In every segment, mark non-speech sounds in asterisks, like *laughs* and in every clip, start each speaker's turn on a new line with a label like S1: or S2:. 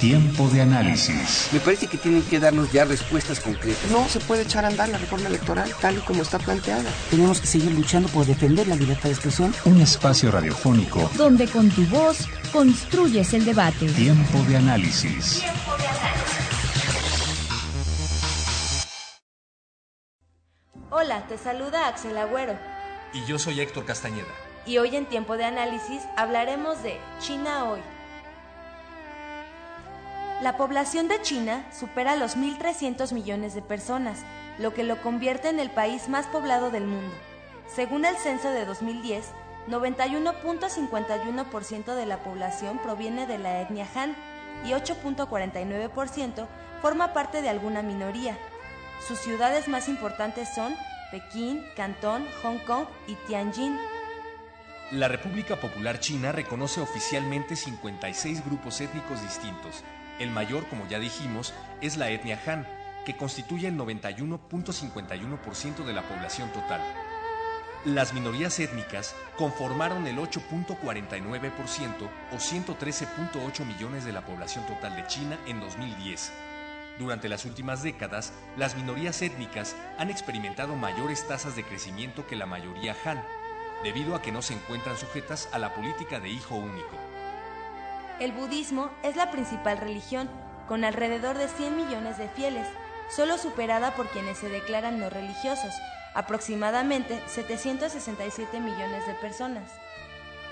S1: Tiempo de análisis.
S2: Me parece que tienen que darnos ya respuestas concretas.
S3: No se puede echar a andar la reforma electoral tal y como está planteada.
S4: Tenemos que seguir luchando por defender la libertad de expresión.
S1: Un espacio radiofónico
S5: donde con tu voz construyes el debate.
S1: Tiempo de análisis. Tiempo de análisis.
S6: Hola, te saluda Axel Agüero.
S7: Y yo soy Héctor Castañeda.
S6: Y hoy en Tiempo de Análisis hablaremos de China hoy. La población de China supera los 1.300 millones de personas, lo que lo convierte en el país más poblado del mundo. Según el censo de 2010, 91.51% de la población proviene de la etnia Han y 8.49% forma parte de alguna minoría. Sus ciudades más importantes son Pekín, Cantón, Hong Kong y Tianjin.
S7: La República Popular China reconoce oficialmente 56 grupos étnicos distintos, el mayor, como ya dijimos, es la etnia Han, que constituye el 91.51% de la población total. Las minorías étnicas conformaron el 8.49% o 113.8 millones de la población total de China en 2010. Durante las últimas décadas, las minorías étnicas han experimentado mayores tasas de crecimiento que la mayoría Han, debido a que no se encuentran sujetas a la política de hijo único.
S6: El budismo es la principal religión, con alrededor de 100 millones de fieles, solo superada por quienes se declaran no religiosos, aproximadamente 767 millones de personas.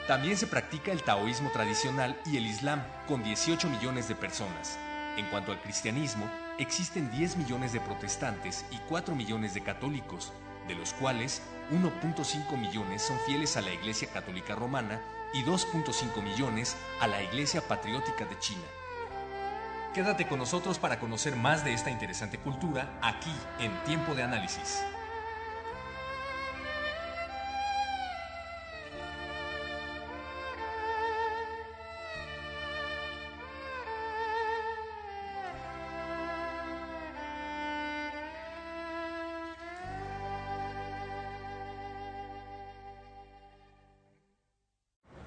S7: También se practica el taoísmo tradicional y el islam, con 18 millones de personas. En cuanto al cristianismo, existen 10 millones de protestantes y 4 millones de católicos, de los cuales 1.5 millones son fieles a la Iglesia Católica Romana y 2.5 millones a la Iglesia Patriótica de China. Quédate con nosotros para conocer más de esta interesante cultura aquí en Tiempo de Análisis.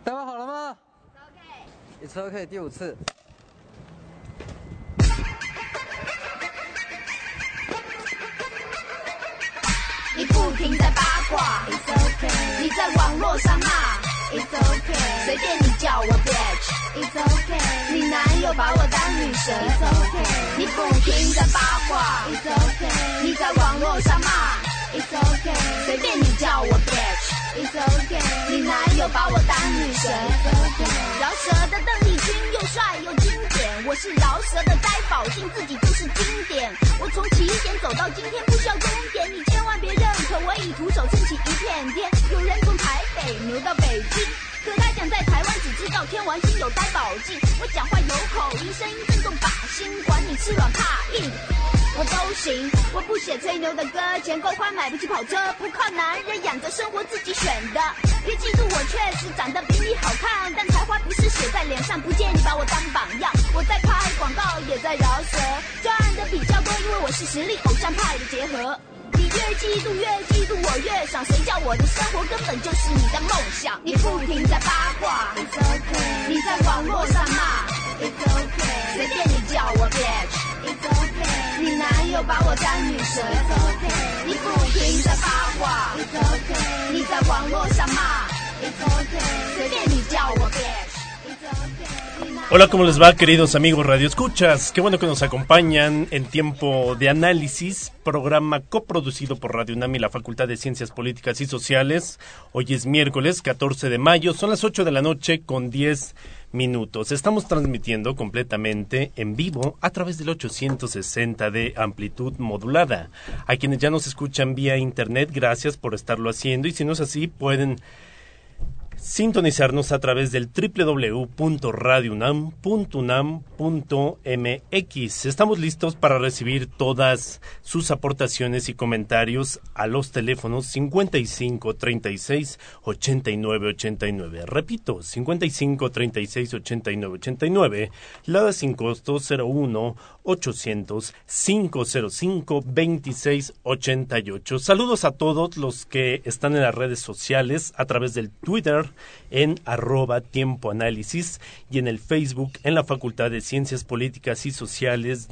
S8: 待会好了吗？OK。It's OK，第五次。
S9: 你不停在八卦，It's OK。你在网络上骂，It's OK。随便你叫我 bitch，It's OK。你男友把我当女神，It's OK。你不停在八卦，It's OK。你在网络上骂，It's OK。随便你叫我 bitch。你男友把我当女神。饶舌的邓丽君又帅又经典，我是饶舌的呆宝，信自己就是经典。我从起点走到今天，不需要终点，你千万别认可我已徒手撑起一片天。有人从台北牛到北京，可他想在台湾只知道天王星有呆宝镜。我讲话有口音，声音震动靶心，管你吃软怕硬。我都行，我不写吹牛的歌，钱够花买不起跑车，不靠男人养着生活自己选的。别嫉妒我，确实长得比你好看，但才华不是写在脸上，不建议把我当榜样。我在拍广告，也在饶舌，赚的比较多，因为我是实力偶像派的结合。你越嫉妒越嫉妒我越想，谁叫我的生活根本就是你的梦想？你不停在八卦，It's OK，你在网络上骂，It's OK，随便你叫我 Bitch，It's OK，你男友把我当女神，It's OK，你不停在八卦，It's OK，你在网络上骂，It's OK，随便你叫我变。
S10: Hola, ¿cómo les va, queridos amigos Radio Escuchas? Qué bueno que nos acompañan en tiempo de análisis, programa coproducido por Radio UNAM y la Facultad de Ciencias Políticas y Sociales. Hoy es miércoles 14 de mayo, son las 8 de la noche con 10 minutos. Estamos transmitiendo completamente en vivo a través del 860 de amplitud modulada. A quienes ya nos escuchan vía internet, gracias por estarlo haciendo y si no es así, pueden sintonizarnos a través del www.radiounam.unam.mx. Estamos listos para recibir todas sus aportaciones y comentarios a los teléfonos 55 36 89 89. Repito, 55 36 89 89, la sin costo 01 800 505 26 88. Saludos a todos los que están en las redes sociales a través del Twitter en arroba tiempo análisis y en el Facebook en la Facultad de Ciencias Políticas y Sociales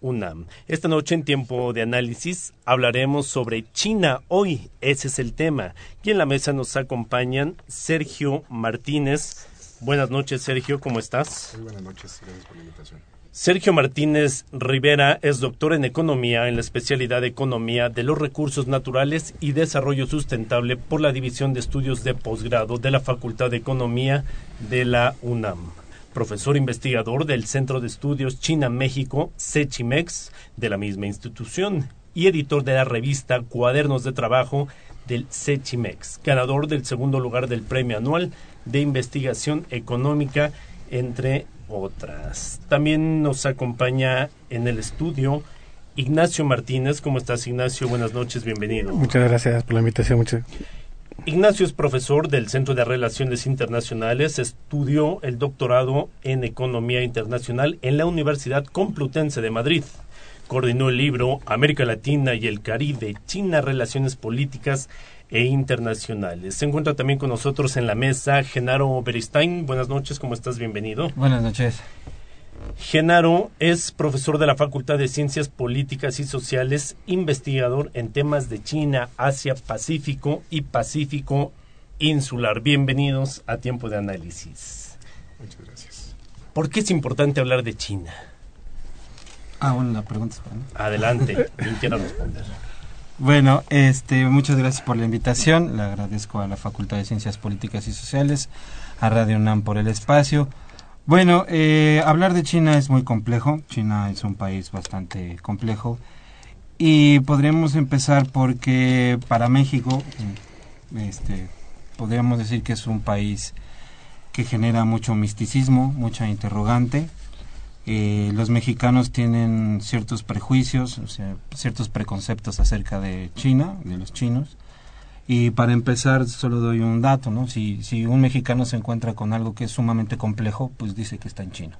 S10: UNAM. Esta noche en tiempo de análisis hablaremos sobre China hoy, ese es el tema. Y en la mesa nos acompañan Sergio Martínez. Buenas noches Sergio, ¿cómo estás?
S11: Muy buenas noches, gracias por la invitación.
S10: Sergio Martínez Rivera es doctor en Economía en la especialidad de Economía de los Recursos Naturales y Desarrollo Sustentable por la División de Estudios de Posgrado de la Facultad de Economía de la UNAM. Profesor investigador del Centro de Estudios China-México, CECHIMEX, de la misma institución, y editor de la revista Cuadernos de Trabajo del CECHIMEX, ganador del segundo lugar del Premio Anual de Investigación Económica, entre otras. También nos acompaña en el estudio Ignacio Martínez. ¿Cómo estás, Ignacio? Buenas noches, bienvenido.
S12: Muchas gracias por la invitación. Muchas...
S10: Ignacio es profesor del Centro de Relaciones Internacionales, estudió el doctorado en Economía Internacional en la Universidad Complutense de Madrid. Coordinó el libro América Latina y el Caribe, China, Relaciones Políticas e internacionales. Se encuentra también con nosotros en la mesa Genaro Beristain. Buenas noches, ¿cómo estás? Bienvenido.
S13: Buenas noches.
S10: Genaro es profesor de la Facultad de Ciencias Políticas y Sociales, investigador en temas de China, Asia, Pacífico y Pacífico Insular. Bienvenidos a Tiempo de Análisis.
S11: Muchas gracias.
S10: ¿Por qué es importante hablar de China?
S13: Ah, bueno, la pregunta es para mí.
S10: Adelante, *laughs* quien quiera responder.
S13: Bueno, este, muchas gracias por la invitación. Le agradezco a la Facultad de Ciencias Políticas y Sociales, a Radio UNAM por el espacio. Bueno, eh, hablar de China es muy complejo. China es un país bastante complejo. Y podríamos empezar porque para México, este, podríamos decir que es un país que genera mucho misticismo, mucha interrogante. Eh, los mexicanos tienen ciertos prejuicios, o sea, ciertos preconceptos acerca de China, de los chinos. Y para empezar, solo doy un dato, ¿no? Si, si un mexicano se encuentra con algo que es sumamente complejo, pues dice que está en chino,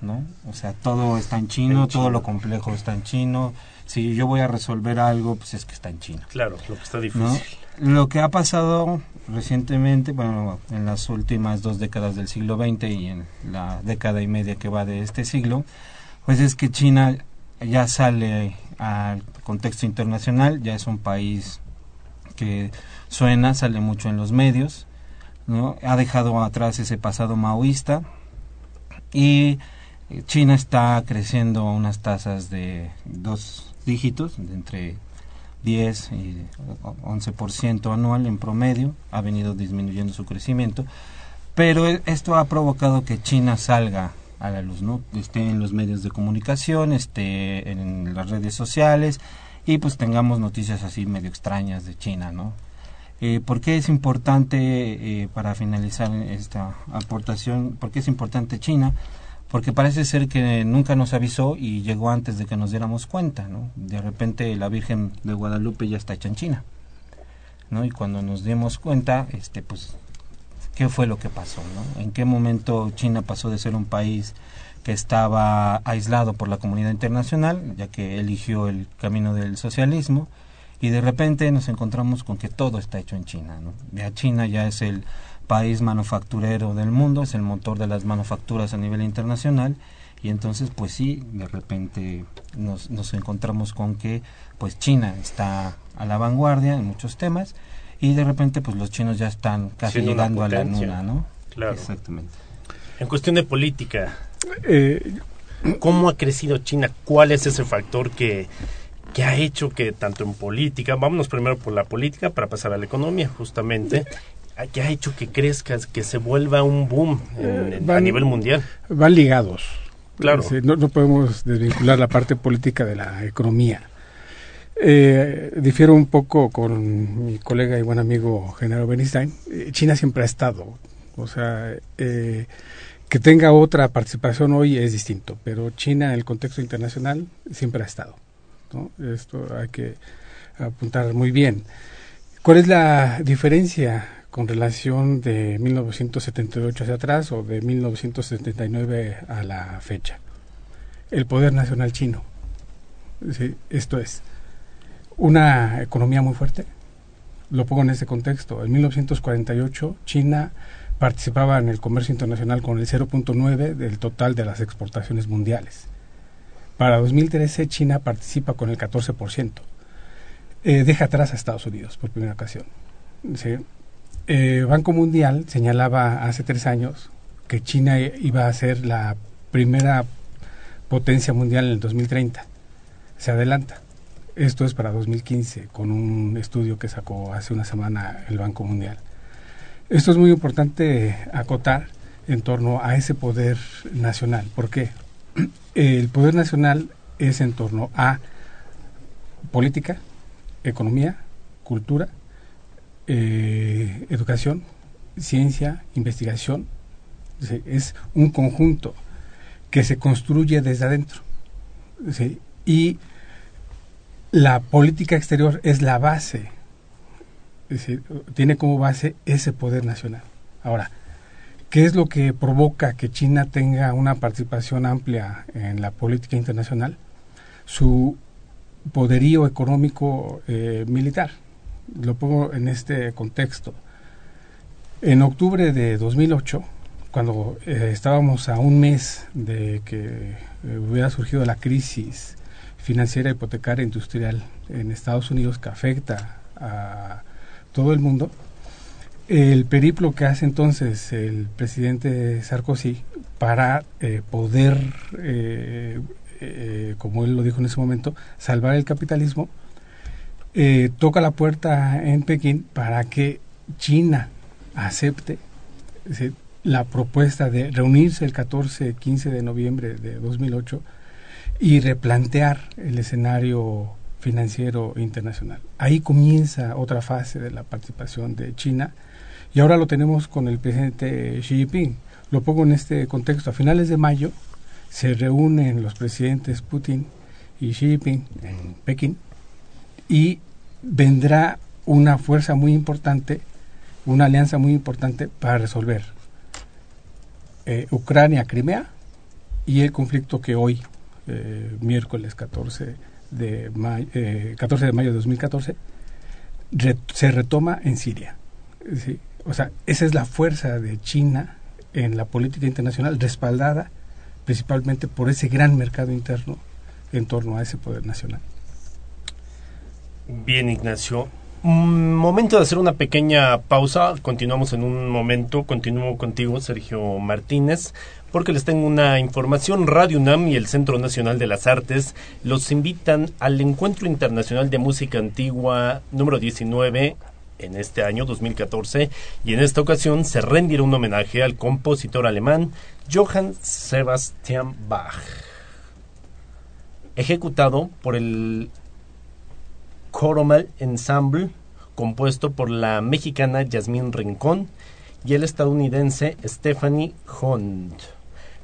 S13: ¿no? O sea, todo está en chino,
S10: En
S13: todo lo complejo está en chino. Si yo voy a resolver algo, pues es que está en chino.
S10: Claro, lo que está
S13: ¿no?
S10: difícil.
S13: Lo que ha pasado recientemente, bueno, en las últimas dos décadas del siglo XX y en la década y media que va de este siglo, pues es que China ya sale al contexto internacional, ya es un país que suena, sale mucho en los medios, ¿no? Ha dejado atrás ese pasado maoísta y China está creciendo a unas tasas de dos dígitos, de entre 10 y 11% anual en promedio, ha venido disminuyendo su crecimiento, pero e- esto ha provocado que China salga a la luz, ¿no? Esté en los medios de comunicación, esté en las redes sociales y pues tengamos noticias así medio extrañas de China, ¿no? Eh, ¿Por qué es importante, eh, para finalizar esta aportación, por qué es importante China? Porque parece ser que nunca nos avisó y llegó antes de que nos diéramos cuenta, ¿no? De repente la Virgen de Guadalupe ya está hecha en China, ¿no? Y cuando nos dimos cuenta, este, pues, ¿qué fue lo que pasó, no? ¿En qué momento China pasó de ser un país que estaba aislado por la comunidad internacional, ya que eligió el camino del socialismo, y de repente nos encontramos con que todo está hecho en China, ¿no? Ya China ya es el país manufacturero del mundo, es el motor de las manufacturas a nivel internacional y entonces pues sí, de repente nos, nos encontramos con que pues China está a la vanguardia en muchos temas y de repente pues los chinos ya están casi
S10: Siendo
S13: llegando a la luna, ¿no?
S10: Claro.
S13: Exactamente.
S10: En cuestión de política,
S12: Eh,
S10: ¿cómo ha crecido China? ¿Cuál es ese factor que, que ha hecho que tanto en política, vámonos primero por la política para pasar a la economía, justamente, que ha hecho que crezca, que se vuelva un boom en- en- a nivel mundial?
S12: van ligados.
S10: Claro.
S12: No, no podemos desvincular la parte política de la economía. Eh, difiero un poco con mi colega y buen amigo Genaro Bernstein. Eh, China siempre ha estado, o sea, eh, que tenga otra participación hoy es distinto, pero China en el contexto internacional siempre ha estado. ¿no? Esto hay que apuntar muy bien. ¿Cuál es la diferencia con relación de 1978 hacia atrás o de 1979 a la fecha? El poder nacional chino. Esto es una economía muy fuerte. Lo pongo en este contexto. En 1948 China participaba en el comercio internacional con el 0.9 del total de las exportaciones mundiales. Para 2013 China participa con el 14%. Eh, deja atrás a Estados Unidos por primera ocasión. Eh, Banco Mundial señalaba hace tres años que China iba a ser la primera potencia mundial en el 2030. Se adelanta. Esto es para 2015, con un estudio que sacó hace una semana el Banco Mundial. Esto es muy importante acotar en torno a ese poder nacional. ¿Por qué? *clears throat* El poder nacional es en torno a política, economía, cultura, eh, educación, ciencia, investigación. Es un conjunto que se construye desde adentro. Y la política exterior es la base, tiene como base ese poder nacional. Ahora, ¿qué es lo que provoca que China tenga una participación amplia en la política internacional? Su poderío económico eh, militar. Lo pongo en este contexto. En octubre de 2008, cuando eh, estábamos a un mes de que eh, hubiera surgido la crisis financiera, hipotecaria, industrial en Estados Unidos que afecta a todo el mundo, el periplo que hace entonces el presidente Sarkozy para eh, poder, eh, eh, como él lo dijo en ese momento, salvar el capitalismo, toca la puerta en Pekín para que China acepte la propuesta de reunirse el 14-15 de noviembre de 2008 y replantear el escenario financiero internacional. Ahí comienza otra fase de la participación de China y ahora lo tenemos con el presidente Xi Jinping. Lo pongo en este contexto. A finales de mayo se reúnen los presidentes Putin y Xi Jinping en Pekín y vendrá una fuerza muy importante, una alianza muy importante para resolver eh, Ucrania-Crimea y el conflicto que hoy eh, miércoles 14 de, mayo, eh, 14 de mayo de 2014, re, se retoma en Siria. O sea, esa es la fuerza de China en la política internacional, respaldada principalmente por ese gran mercado interno en torno a ese poder nacional.
S10: Bien, Ignacio. Momento de hacer una pequeña pausa. Continuamos en un momento. Continúo contigo, Sergio Martínez porque les tengo una información. Radio UNAM y el Centro Nacional de las Artes los invitan al Encuentro Internacional de Música Antigua número 19 en este año 2014 y en esta ocasión se rendirá un homenaje al compositor alemán Johann Sebastian Bach, ejecutado por el Choromal Ensemble, compuesto por la mexicana Yasmín Rincón y el estadounidense Stephanie Hunt.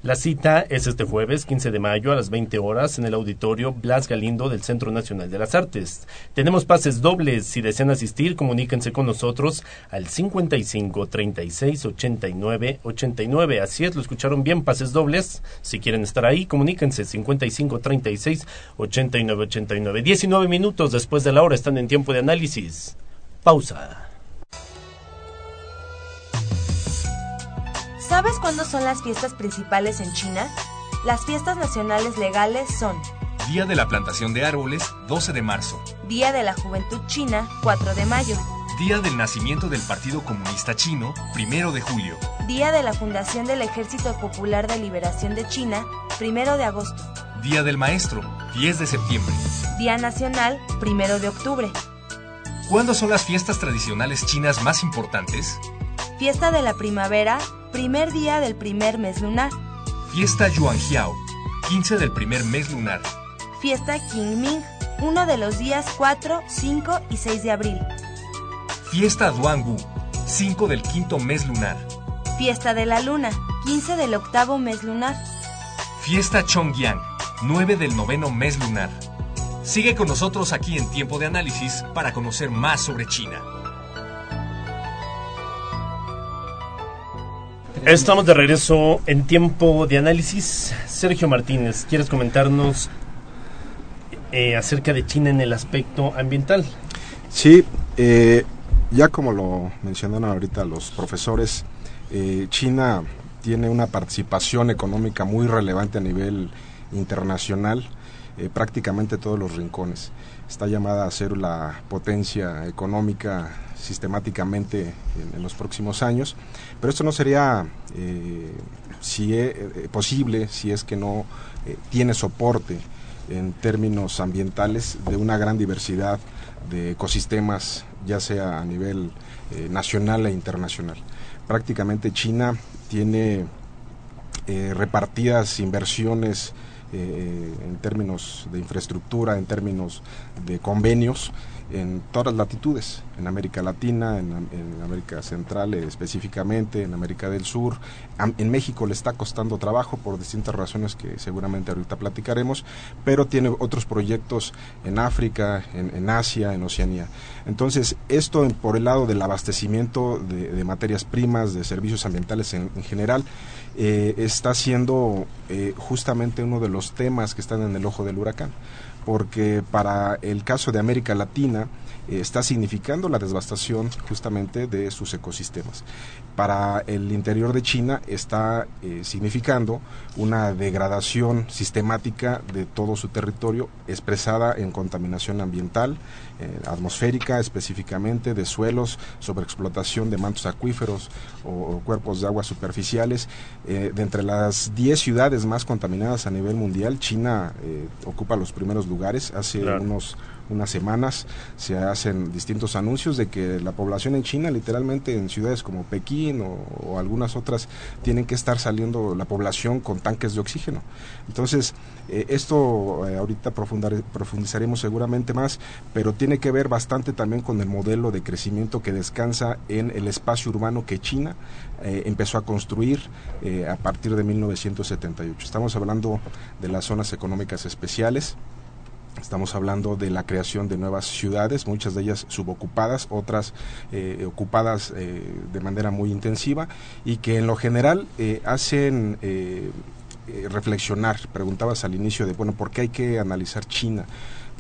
S10: La cita es este jueves 15 de mayo a las 20 horas en el auditorio Blas Galindo del Centro Nacional de las Artes. Tenemos pases dobles. Si desean asistir, comuníquense con nosotros al 55 36 89 89. Así es, lo escucharon bien, pases dobles. Si quieren estar ahí, comuníquense 55 36 89 89. 19 minutos después de la hora están en tiempo de análisis. Pausa.
S6: ¿Sabes cuándo son las fiestas principales en China? Las fiestas nacionales legales son
S7: Día de la plantación de árboles, 12 de marzo.
S6: Día de la Juventud China, 4 de mayo.
S7: Día del nacimiento del Partido Comunista Chino, 1 de julio.
S6: Día de la fundación del Ejército Popular de Liberación de China, 1 de agosto.
S7: Día del Maestro, 10 de septiembre.
S6: Día Nacional, 1 de octubre.
S7: ¿Cuándo son las fiestas tradicionales chinas más importantes?
S6: Fiesta de la primavera, primer día del primer mes lunar.
S7: Fiesta Yuanjiao, 15 del primer mes lunar.
S6: Fiesta Qingming, uno de los días 4, 5 y 6 de abril.
S7: Fiesta Duangu, 5 del quinto mes lunar.
S6: Fiesta de la luna, 15 del octavo mes lunar.
S7: Fiesta Chongyang, 9 del noveno mes lunar. Sigue con nosotros aquí en Tiempo de Análisis para conocer más sobre China.
S10: Estamos de regreso en tiempo de análisis. Sergio Martínez, ¿quieres comentarnos eh, acerca de China en el aspecto ambiental?
S11: Sí, eh, ya como lo mencionaron ahorita los profesores, eh, China tiene una participación económica muy relevante a nivel internacional, eh, prácticamente todos los rincones. Está llamada a ser la potencia económica sistemáticamente en, los próximos años, pero esto no sería eh, si es, eh, posible si es que no tiene soporte en términos ambientales de una gran diversidad de ecosistemas, ya sea a nivel nacional e internacional. Prácticamente China tiene repartidas inversiones eh, en términos de infraestructura, en términos de convenios, en todas las latitudes, en América Latina, en, en América Central eh, específicamente, en América del Sur. En México le está costando trabajo por distintas razones que seguramente ahorita platicaremos, pero tiene otros proyectos en África, en, Asia, en Oceanía. Entonces, esto por el lado del abastecimiento de, materias primas, de servicios ambientales en, en general, eh, está siendo eh, justamente uno de los temas que están en el ojo del huracán porque para el caso de América Latina está significando la devastación justamente de sus ecosistemas. Para el interior de China está eh, significando una degradación sistemática de todo su territorio expresada en contaminación ambiental, eh, atmosférica específicamente, de suelos, sobreexplotación de mantos acuíferos o, o cuerpos de agua superficiales. Eh, de entre las 10 ciudades más contaminadas a nivel mundial, China eh, ocupa los primeros lugares. Hace
S10: Claro.
S11: unos unas semanas se hacen distintos anuncios de que la población en China, literalmente en ciudades como Pekín o, algunas otras, tienen que estar saliendo la población con tanques de oxígeno. Entonces, eh, esto eh, ahorita profundizaremos seguramente más, pero tiene que ver bastante también con el modelo de crecimiento que descansa en el espacio urbano que China eh, empezó a construir a partir de 1978. Estamos hablando de las zonas económicas especiales, Estamos hablando de la creación de nuevas ciudades, muchas de ellas subocupadas, otras eh, ocupadas eh, de manera muy intensiva y que en lo general eh, hacen eh, eh, reflexionar. Preguntabas al inicio de, bueno, ¿por qué hay que analizar China?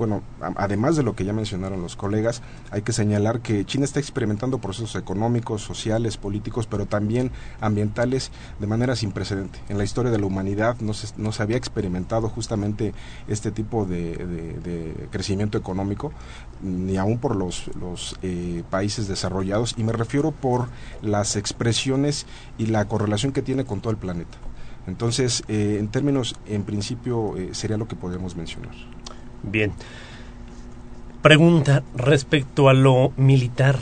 S11: Bueno, además de lo que ya mencionaron los colegas, hay que señalar que China está experimentando procesos económicos, sociales, políticos, pero también ambientales de manera sin precedente. En la historia de la humanidad no se, no se había experimentado justamente este tipo de, crecimiento económico, ni aún por los, los eh, países desarrollados, y me refiero por las expresiones y la correlación que tiene con todo el planeta. Entonces, eh, en términos, en principio, eh, sería lo que podemos mencionar.
S10: Bien. Pregunta respecto a lo militar.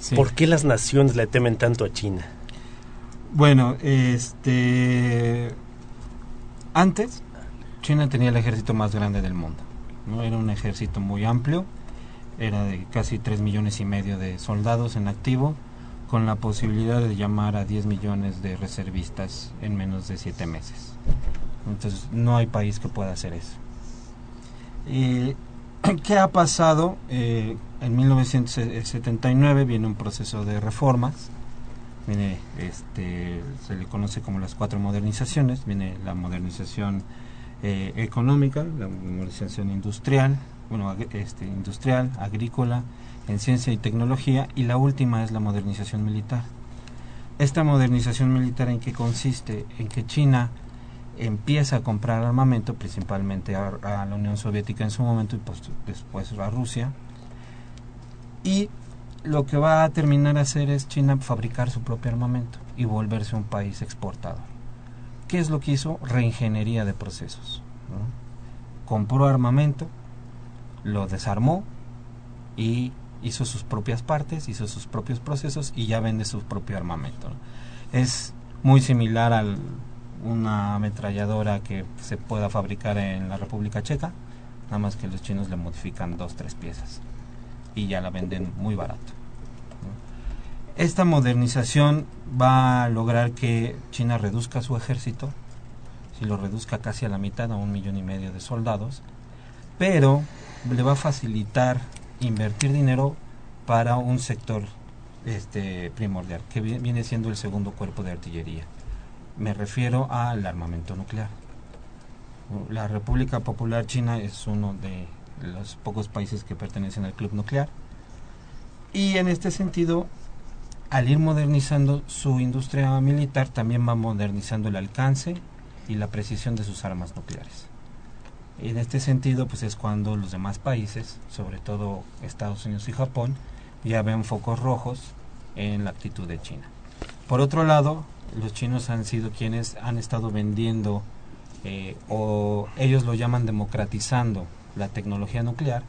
S13: Sí.
S10: ¿Por qué las naciones le temen tanto a China?
S13: Bueno, este antes China tenía el ejército más grande del mundo. ¿no? Era un ejército muy amplio, era de casi 3 millones y medio de soldados en activo, con la posibilidad de llamar a 10 millones de reservistas en menos de 7 meses. Entonces no hay país que pueda hacer eso. Eh, *clears throat* ¿Qué ha pasado? Eh, en 1979 viene un proceso de reformas. Viene este se le conoce como las cuatro modernizaciones. Viene la modernización eh, económica la modernización industrial bueno este industrial agrícola en ciencia y tecnología y la última es la modernización militar. Esta modernización militar en qué consiste en que China empieza a comprar armamento principalmente a, la Unión Soviética en su momento y pues, después a Rusia y lo que va a terminar a hacer es China fabricar su propio armamento y volverse un país exportador. ¿Qué es lo que hizo? Reingeniería de procesos. Compró armamento, lo desarmó y hizo sus propias partes, hizo sus propios procesos y ya vende su propio armamento. Es muy similar a una ametralladora que se pueda fabricar en la República Checa, nada más que los chinos le modifican dos, tres piezas y ya la venden muy barato. Esta modernización va a lograr que China reduzca su ejército, si lo reduzca casi a la mitad, a un millón y medio de soldados, pero le va a facilitar invertir dinero para un sector este primordial, que viene siendo el segundo cuerpo de artillería. Me refiero al armamento nuclear. La República Popular China es uno de los pocos países que pertenecen al club nuclear. Y en este sentido, al ir modernizando su industria militar, también va modernizando el alcance y la precisión de sus armas nucleares. En este sentido, pues es cuando los demás países, sobre todo Estados Unidos y Japón, ya ven focos rojos en la actitud de China. Por otro lado, los chinos han sido quienes han estado vendiendo eh, o ellos lo llaman democratizando la tecnología nuclear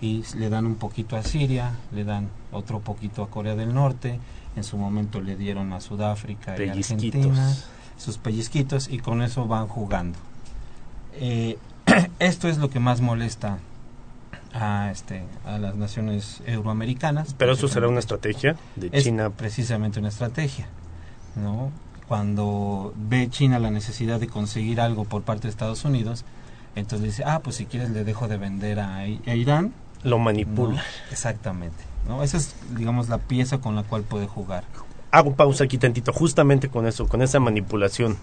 S13: y le dan un poquito a Siria, le dan otro poquito a Corea del Norte, en su momento le dieron a Sudáfrica y Argentina sus pellizquitos y con eso van jugando. Eh, *clears throat* esto es lo que más molesta a este a las naciones euroamericanas.
S10: Pero eso será una estrategia de
S13: es
S10: China.
S13: Precisamente una estrategia, ¿no? Cuando ve China la necesidad de conseguir algo por parte de Estados Unidos, entonces dice, ah, pues si quieres le dejo de vender a, a Irán.
S10: Lo manipula.
S13: ¿no? Exactamente. ¿no? Esa es, digamos, la pieza con la cual puede jugar.
S10: Hago pausa aquí tantito, justamente con eso, con esa manipulación.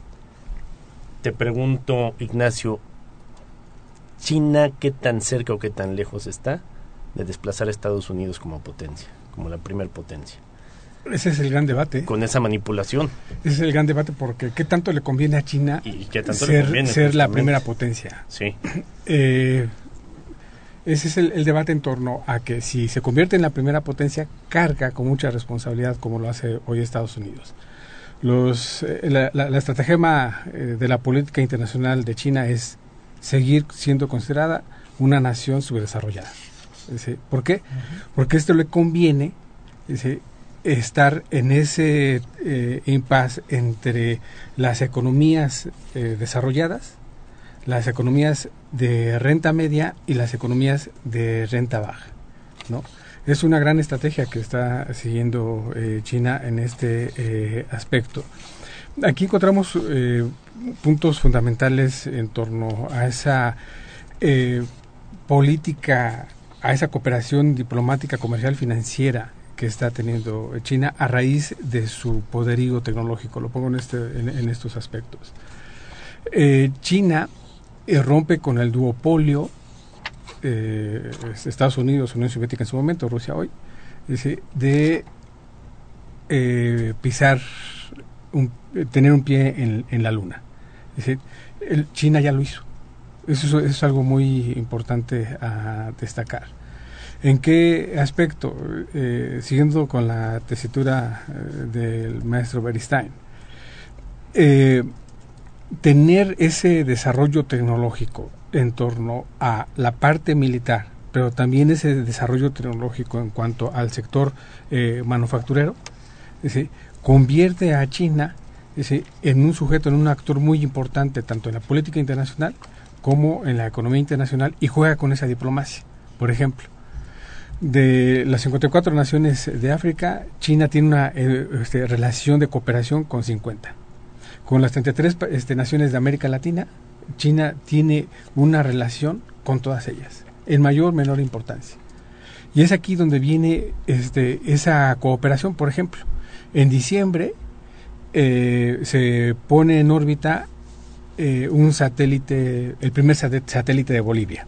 S10: Te pregunto, Ignacio, ¿China qué tan cerca o qué tan lejos está de desplazar a Estados Unidos como potencia, como la primer potencia?
S12: Ese es el gran debate.
S10: Con esa manipulación.
S12: Ese es el gran debate porque ¿qué tanto le conviene a China
S10: ¿Y qué tanto
S12: ser,
S10: le conviene,
S12: ser la primera potencia?
S10: Sí. *clears throat*
S12: Eh, ese es el, el debate en torno a que si se convierte en la primera potencia, carga con mucha responsabilidad como lo hace hoy Estados Unidos. Los, eh, la, la, la estratagema eh, de la política internacional de China es seguir siendo considerada una nación subdesarrollada. ¿Por qué? Porque esto le conviene estar en ese eh, impasse entre las economías eh, desarrolladas, las economías de renta media y las economías de renta baja. ¿no? Es una gran estrategia que está siguiendo eh, China en este eh, aspecto. Aquí encontramos eh, puntos fundamentales en torno a esa eh, política, a esa cooperación diplomática, comercial, financiera que está teniendo China a raíz de su poderío tecnológico. Lo pongo en, este, en, estos aspectos. Eh, China rompe con el duopolio Estados Unidos, Unión Soviética en su momento, Rusia hoy, de eh, pisar, eh, tener un pie en, la luna. China ya lo hizo. Eso, es algo muy importante a destacar. ¿En qué aspecto? Eh, siguiendo con la tesitura eh, del maestro Beristain, eh, tener ese desarrollo tecnológico en torno a la parte militar, pero también ese desarrollo tecnológico en cuanto al sector manufacturero. Convierte a China ¿sí? en un sujeto, en un actor muy importante, tanto en la política internacional como en la economía internacional, y juega con esa diplomacia. Por ejemplo, de las 54 naciones de África, China tiene una eh, este, relación de cooperación con 50. Con las 33 este, naciones de América Latina, China tiene una relación con todas ellas, en mayor o menor importancia. Y es aquí donde viene este, esa cooperación. Por ejemplo, en diciembre eh, se pone en órbita eh, un satélite, el primer satélite de Bolivia.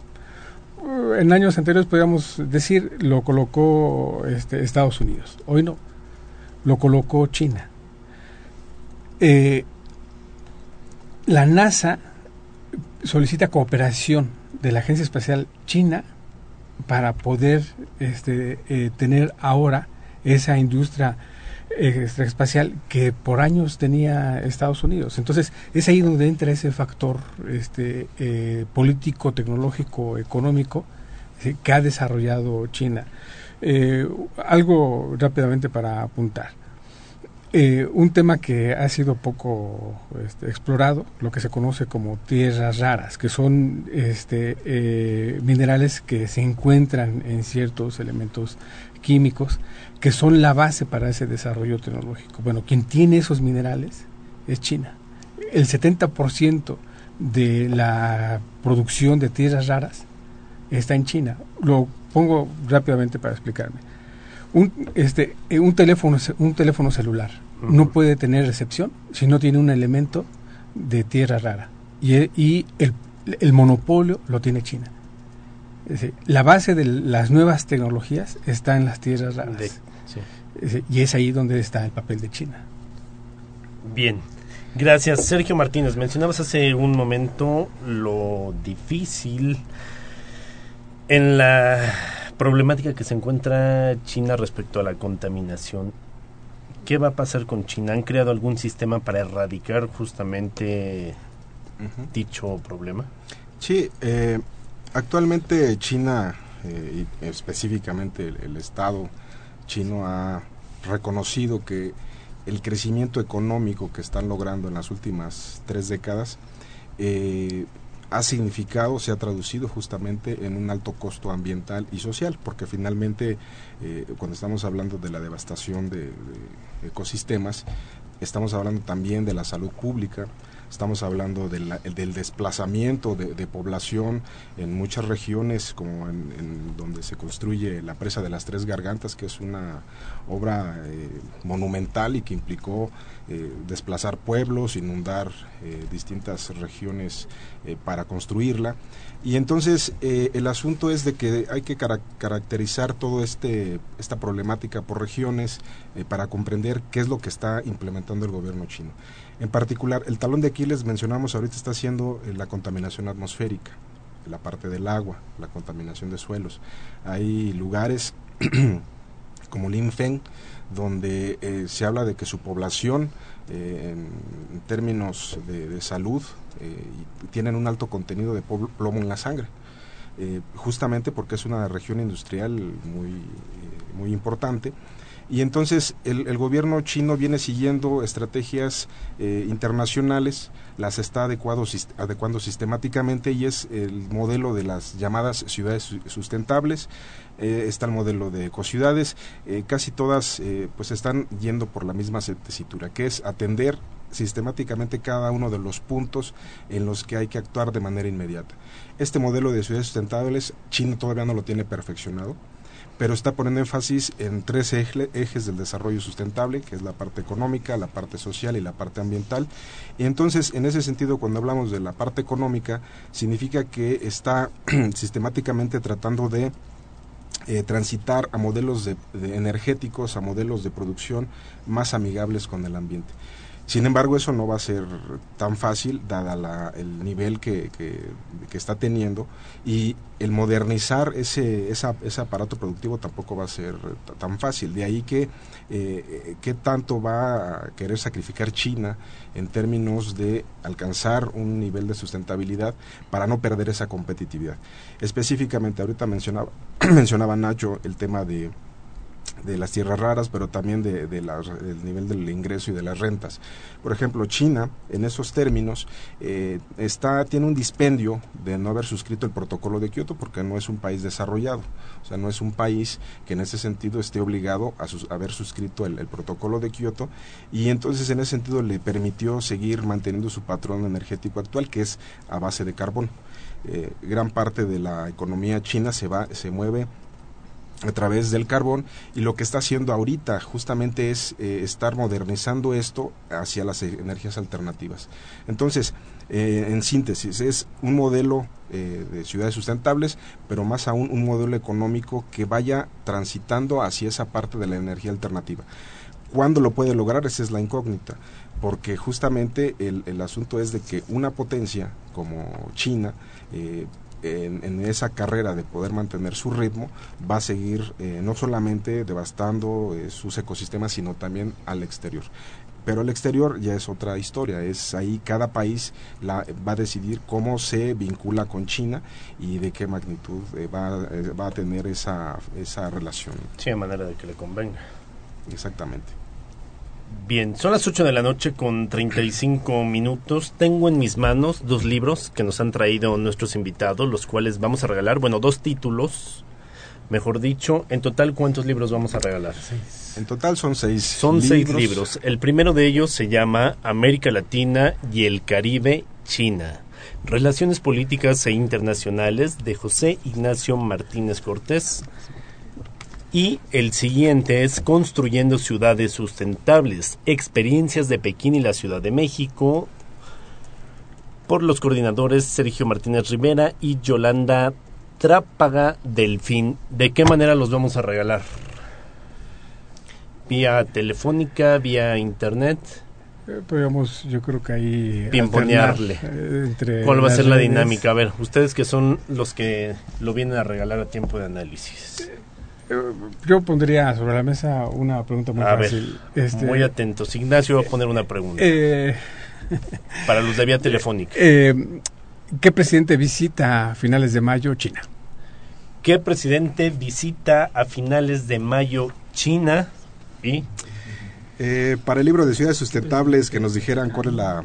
S12: En años anteriores, podríamos decir, lo colocó este, Estados Unidos. Hoy no, lo colocó China. Eh, la NASA solicita cooperación de la Agencia Espacial China para poder este, eh, tener ahora esa industria eh, espacial que por años tenía Estados Unidos. Entonces es ahí donde entra ese factor este, eh, político, tecnológico, económico eh, que ha desarrollado China. algo rápidamente para apuntar. un tema que ha sido poco este, explorado, lo que se conoce como tierras raras, que son este, minerales que se encuentran en ciertos elementos químicos, que son la base para ese desarrollo tecnológico. Bueno, quien tiene esos minerales es China. El 70% de la producción de tierras raras está en China. Lo pongo rápidamente para explicarme. Un, este, eh, un, teléfono, un teléfono celular no puede tener recepción si no tiene un elemento de tierra rara. Y, y el, el, monopolio lo tiene China. Decir, la base de las nuevas tecnologías está en las tierras raras. De, sí. es decir, y es ahí donde está el papel de China.
S10: Bien. Gracias, Sergio Martínez. Mencionabas hace un momento lo difícil en la problemática que se encuentra China respecto a la contaminación. ¿Qué va a pasar con China? ¿Han creado algún sistema para erradicar justamente uh -huh. dicho problema?
S11: Sí, eh, actualmente China, eh, y específicamente el, Estado chino, ha reconocido que el crecimiento económico que están logrando en las últimas tres décadas eh, ha significado, se ha traducido justamente en un alto costo ambiental y social, porque finalmente eh, cuando estamos hablando de la devastación de, de, ecosistemas, estamos hablando también de la salud pública, estamos hablando de la, del desplazamiento de, población en muchas regiones, como en, donde se construye la presa de las Tres Gargantas, que es una obra eh, monumental y que implicó eh, desplazar pueblos, inundar eh, distintas regiones para construirla. Y entonces el asunto es de que hay que car caracterizar toda este, esta problemática por regiones para comprender qué es lo que está implementando el gobierno chino. En particular, el talón de Aquiles, mencionamos ahorita, está haciendo eh, la contaminación atmosférica, la parte del agua, la contaminación de suelos. Hay lugares *clears throat* como Linfeng, donde eh, se habla de que su población, eh, en, términos de, de salud, tienen un alto contenido de plomo en la sangre. Justamente porque es una región industrial muy, muy importante. Y entonces el, gobierno chino viene siguiendo estrategias eh, internacionales, las está adecuado, adecuando sistemáticamente y es el modelo de las llamadas ciudades sustentables, eh, está el modelo de ecociudades, eh, casi todas eh, pues están yendo por la misma tesitura, que es atender sistemáticamente cada uno de los puntos en los que hay que actuar de manera inmediata. Este modelo de ciudades sustentables, China todavía no lo tiene perfeccionado, pero está poniendo énfasis en tres eje, ejes del desarrollo sustentable, que es la parte económica, la parte social y la parte ambiental. Y entonces, en ese sentido, cuando hablamos de la parte económica, significa que está *clears throat* sistemáticamente tratando de eh, transitar a modelos de, de energéticos, a modelos de producción más amigables con el ambiente. Sin embargo, eso no va a ser tan fácil, dada la, el nivel que, que, está teniendo, y el modernizar ese, esa, ese aparato productivo tampoco va a ser tan fácil. De ahí que eh, qué tanto va a querer sacrificar China en términos de alcanzar un nivel de sustentabilidad para no perder esa competitividad. Específicamente, ahorita mencionaba, *clears throat* mencionaba Nacho el tema de de las tierras raras, pero también de, del nivel del ingreso y de las rentas. Por ejemplo, China, en esos términos, eh, está, tiene un dispendio de no haber suscrito el protocolo de Kioto porque no es un país desarrollado. O sea, no es un país que en ese sentido esté obligado a sus, haber suscrito el, el, protocolo de Kioto y entonces en ese sentido le permitió seguir manteniendo su patrón energético actual, que es a base de carbón. Eh, gran parte de la economía china se, va, se mueve a través del carbón y lo que está haciendo ahorita justamente es eh, estar modernizando esto hacia las energías alternativas. Entonces, eh, en síntesis, es un modelo eh, de ciudades sustentables, pero más aún un modelo económico que vaya transitando hacia esa parte de la energía alternativa. ¿Cuándo lo puede lograr? Esa es la incógnita, porque justamente el, el asunto es de que una potencia como China eh, en, en, esa carrera de poder mantener su ritmo, va a seguir eh, no solamente devastando eh, sus ecosistemas, sino también al exterior. Pero el exterior ya es otra historia, es ahí cada país la, va a decidir cómo se vincula con China y de qué magnitud eh, va, va, a tener esa, esa relación.
S10: Sí, de manera de que le convenga.
S11: Exactamente.
S10: Bien, son las 8 de la noche con 35 minutos. Tengo en mis manos dos libros que nos han traído nuestros invitados, los cuales vamos a regalar, bueno, dos títulos, mejor dicho. En total, ¿cuántos libros vamos a regalar?
S11: En total son seis
S10: Son seis libros. El primero de ellos se llama América Latina y el Caribe, China. Relaciones Políticas e Internacionales de José Ignacio Martínez Cortés. Y el siguiente es Construyendo Ciudades Sustentables, Experiencias de Pekín y la Ciudad de México, por los coordinadores Sergio Martínez Rivera y Yolanda Trápaga Delfín. ¿De qué manera los vamos a regalar? ¿Vía telefónica, vía internet?
S12: Eh, podríamos, yo creo que ahí...
S10: Pimponearle.
S12: eh, entre
S10: ¿Cuál va a ser la dinámica? A ver, ustedes que son los que lo vienen a regalar a tiempo de análisis.
S12: Eh, Yo pondría sobre la mesa una pregunta muy
S10: a ver,
S12: fácil. Este,
S10: muy atentos. Ignacio va a poner una pregunta.
S12: eh, *laughs*
S10: para los de vía telefónica.
S12: eh, ¿Qué presidente visita a finales de mayo China?
S10: ¿Qué presidente visita a finales de mayo China? Y
S11: Eh, para el libro de ciudades sustentables, que nos dijeran cuál es la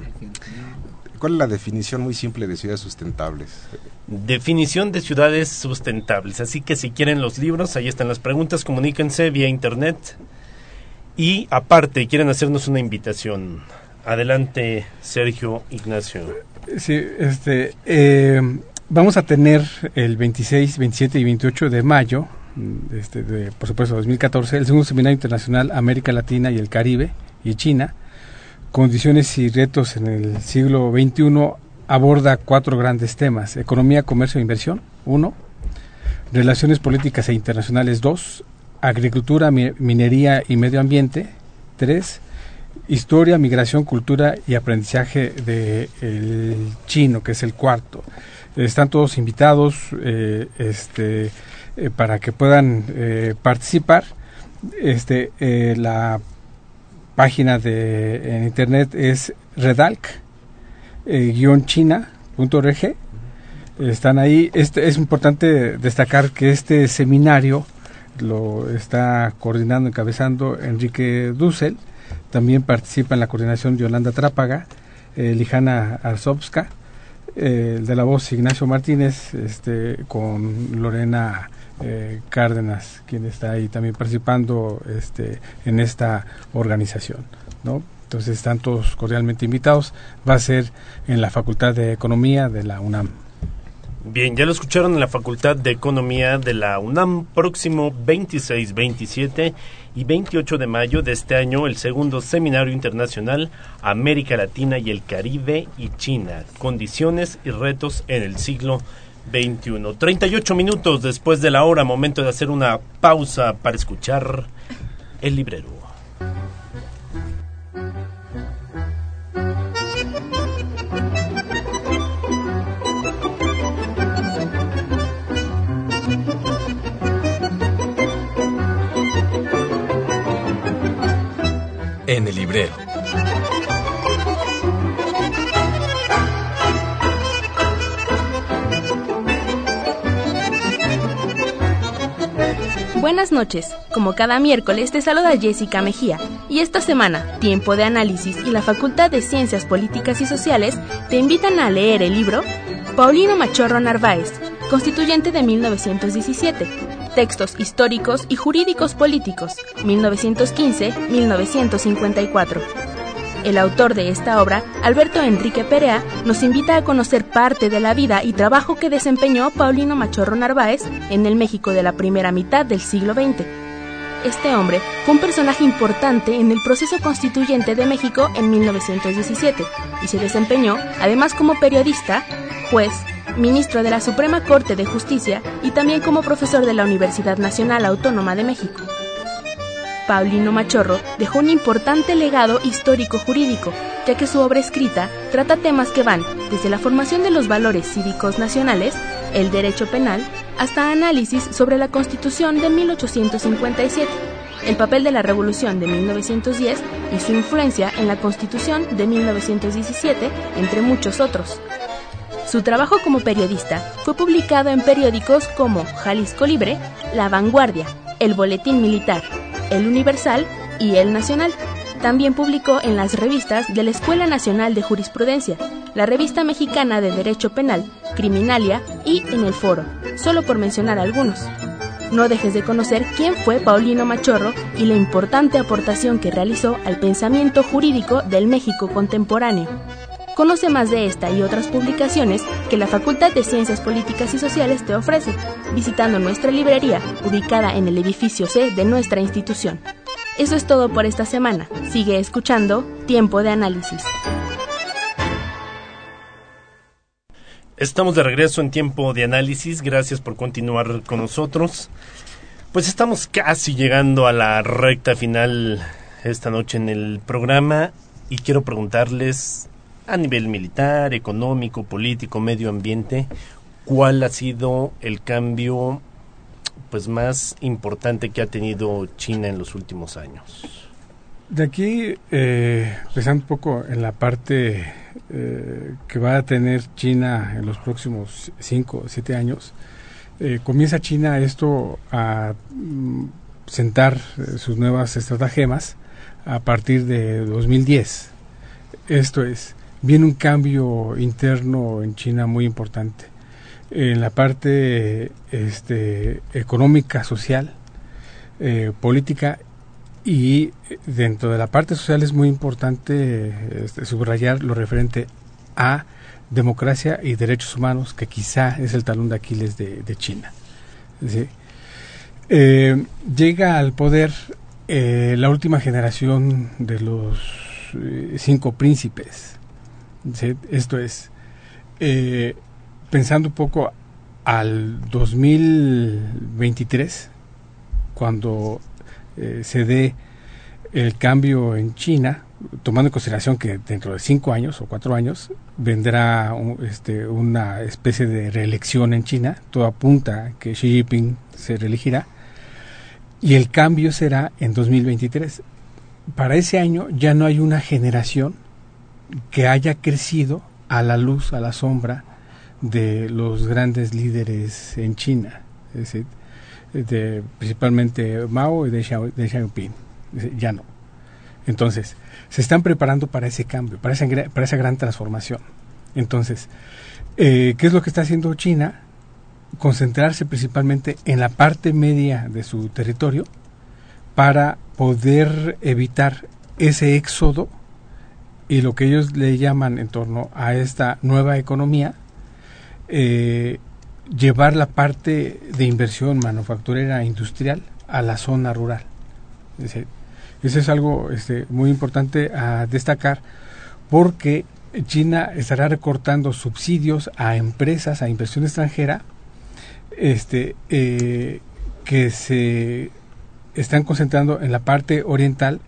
S11: cuál es la definición muy simple de ciudades sustentables.
S10: Definición de ciudades sustentables. Así que si quieren los libros, ahí están las preguntas. Comuníquense vía internet. Y aparte, quieren hacernos una invitación. Adelante, Sergio Ignacio.
S12: Sí, este, eh, vamos a tener el 26, 27 y 28 de mayo, este, de, por supuesto 2014, el segundo seminario internacional América Latina y el Caribe y China, condiciones y retos en el siglo XXI, aborda cuatro grandes temas, economía, comercio e inversión, uno, relaciones políticas e internacionales, dos, agricultura, mi- minería y medio ambiente, tres, Historia, migración, cultura y aprendizaje del chino, que es el cuarto. Están todos invitados eh, este, eh, para que puedan eh, participar. Este, la página de en internet es redalc-china.org. Están ahí. Este, es importante destacar que este seminario lo está coordinando, encabezando Enrique Dussel. También participa en la coordinación Yolanda Trápaga, eh, Lijana Arzovska, eh, de la voz Ignacio Martínez, este, con Lorena eh, Cárdenas, quien está ahí también participando este, en esta organización. ¿no? Entonces están todos cordialmente invitados. Va a ser en la Facultad de Economía de la UNAM.
S10: Bien, ya lo escucharon en la Facultad de Economía de la UNAM, próximo 26, 27 y 28 de mayo de este año, el segundo Seminario Internacional América Latina y el Caribe y China, condiciones y retos en el siglo XXI. 38 minutos después de la hora, momento de hacer una pausa para escuchar el librero.
S7: En el librero.
S14: Buenas noches. Como cada miércoles te saluda Jessica Mejía y esta semana Tiempo de Análisis y la Facultad de Ciencias Políticas y Sociales te invitan a leer el libro Paulino Machorro Narváez, constituyente de 1917, Textos históricos y jurídicos políticos, 1915-1954. El autor de esta obra, Alberto Enrique Perea, nos invita a conocer parte de la vida y trabajo que desempeñó Paulino Machorro Narváez en el México de la primera mitad del siglo XX. Este hombre fue un personaje importante en el proceso constituyente de México en 1917 y se desempeñó además como periodista, juez, ministro de la Suprema Corte de Justicia y también como profesor de la Universidad Nacional Autónoma de México. Paulino Machorro dejó un importante legado histórico-jurídico, ya que su obra escrita trata temas que van desde la formación de los valores cívicos nacionales, el derecho penal, hasta análisis sobre la Constitución de 1857, el papel de la Revolución de 1910 y su influencia en la Constitución de 1917, entre muchos otros. Su trabajo como periodista fue publicado en periódicos como Jalisco Libre, La Vanguardia, El Boletín Militar, El Universal y El Nacional. También publicó en las revistas de la Escuela Nacional de Jurisprudencia, la Revista Mexicana de Derecho Penal, Criminalia y en el Foro, solo por mencionar algunos. No dejes de conocer quién fue Paulino Machorro y la importante aportación que realizó al pensamiento jurídico del México contemporáneo. Conoce más de esta y otras publicaciones que la Facultad de Ciencias Políticas y Sociales te ofrece, visitando nuestra librería, ubicada en el edificio C de nuestra institución. Eso es todo por esta semana. Sigue escuchando Tiempo de Análisis.
S10: Estamos de regreso en tiempo de análisis. Gracias por continuar con nosotros. Pues estamos casi llegando a la recta final esta noche en el programa y quiero preguntarles a nivel militar, económico, político, medio ambiente, cuál ha sido el cambio pues más importante que ha tenido China en los últimos años.
S12: De aquí, eh, pensando un poco en la parte eh, que va a tener China en los próximos 5 o 7 años, eh, comienza China esto a mm, sentar eh, sus nuevas estratagemas a partir de 2010. Esto es, viene un cambio interno en China muy importante. En la parte este, económica, social, eh, política y dentro de la parte social es muy importante este, subrayar lo referente a democracia y derechos humanos, que quizá es el talón de Aquiles de, China. Eh, llega al poder eh, la última generación de los eh, cinco príncipes. Esto es, eh, pensando un poco al 2023, cuando eh, se dé el cambio en China, tomando en consideración que dentro de cinco años o cuatro años vendrá este, una especie de reelección en China, todo apunta que Xi Jinping se reelegirá, y el cambio será en 2023. Para ese año ya no hay una generación que haya crecido a la luz, a la sombra de los grandes líderes en China, es decir, de, principalmente Mao y de, Xiao, de Xiaoping. Ya no. Entonces, se están preparando para ese cambio, para esa, para esa gran transformación. Entonces, eh, ¿qué es lo que está haciendo China? Concentrarse principalmente en la parte media de su territorio para poder evitar ese éxodo y lo que ellos le llaman en torno a esta nueva economía, eh, llevar la parte de inversión manufacturera industrial a la zona rural. Es eso es algo este, muy importante a destacar porque China estará recortando subsidios a empresas, a inversión extranjera, este, eh, que se están concentrando en la parte oriental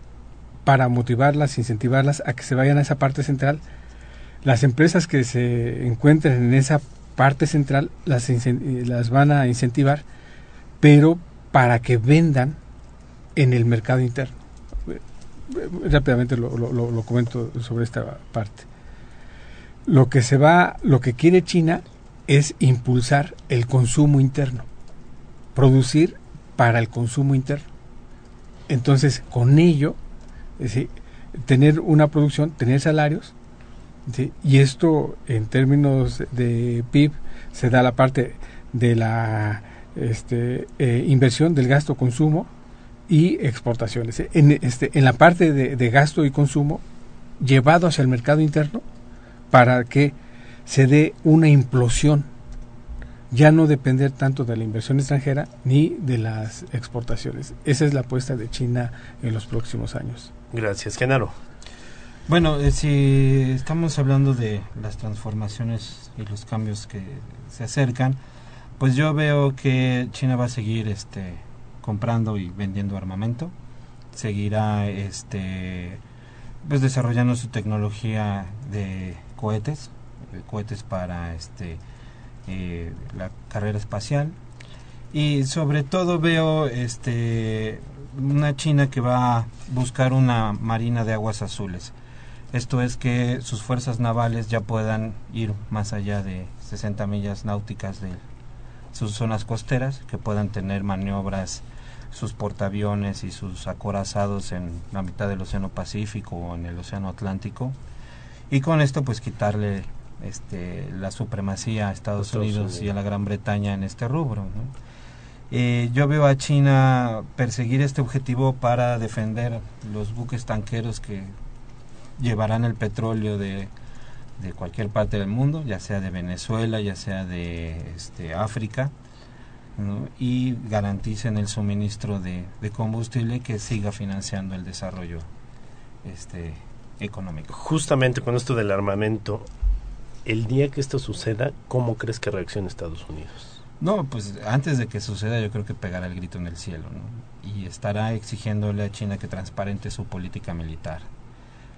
S12: para motivarlas, incentivarlas a que se vayan a esa parte central. Las empresas que se encuentren en esa parte central las, las van a incentivar, pero para que vendan en el mercado interno. Rápidamente lo, lo, lo, comento sobre esta parte. Lo que se va, lo que quiere China es impulsar el consumo interno, producir para el consumo interno. Entonces, con ello, decir, tener una producción, tener salarios, ¿sí? y esto en términos de PIB se da la parte de la este, eh, inversión del gasto consumo y exportaciones. En, este, en la parte de, de, gasto y consumo, llevado hacia el mercado interno para que se dé una implosión, ya no depender tanto de la inversión extranjera ni de las exportaciones. Esa es la apuesta de China en los próximos años.
S10: Gracias, Genaro.
S13: Bueno, eh, si estamos hablando de las transformaciones y los cambios que se acercan, pues yo veo que China va a seguir este comprando y vendiendo armamento, seguirá este pues desarrollando su tecnología de cohetes, cohetes para este eh, la carrera espacial y sobre todo veo este una China que va a buscar una marina de aguas azules. Esto es que sus fuerzas navales ya puedan ir más allá de 60 millas náuticas de sus zonas costeras, que puedan tener maniobras sus portaaviones y sus acorazados en la mitad del Océano Pacífico o en el Océano Atlántico y con esto pues quitarle este, la supremacía a Estados,
S10: Estados
S13: Unidos,
S10: Unidos.
S13: y a la Gran Bretaña en este rubro. ¿no? Eh, yo veo a China perseguir este objetivo para defender los buques tanqueros que llevarán el petróleo de, de cualquier parte del mundo, ya sea de Venezuela, ya sea de este, África, ¿no? y garanticen el suministro de, de combustible que siga financiando el desarrollo este, económico.
S10: Justamente con esto del armamento, el día que esto suceda, ¿cómo crees que reaccione Estados Unidos?
S13: No, pues antes de que suceda yo creo que pegará el grito en el cielo. Y estará exigiéndole a China que transparente su política militar,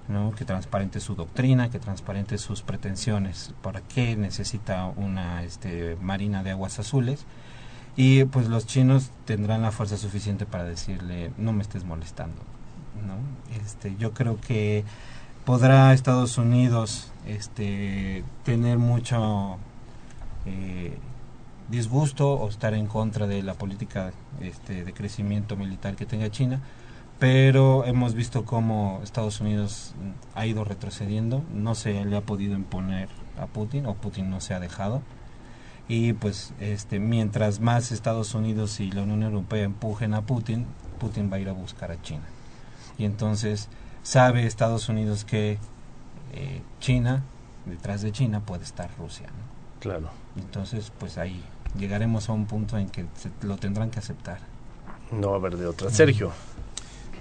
S13: ¿no? Que transparente su doctrina, que transparente sus pretensiones, para qué necesita una este, marina de aguas azules. Y pues los chinos tendrán la fuerza suficiente para decirle, no me estés molestando, ¿no? Este, yo creo que podrá Estados Unidos este, tener mucho... Eh, disgusto o estar en contra de la política este, de crecimiento militar que tenga China, pero hemos visto cómo Estados Unidos ha ido retrocediendo, no se le ha podido imponer a Putin o Putin no se ha dejado y pues este mientras más Estados Unidos y la Unión Europea empujen a Putin, Putin va a ir a buscar a China. Y entonces sabe Estados Unidos que eh, China, detrás de China puede estar Rusia.
S10: Claro.
S13: Entonces, pues ahí llegaremos a un punto en que se, lo tendrán que aceptar.
S10: No va a haber de otra. Sergio.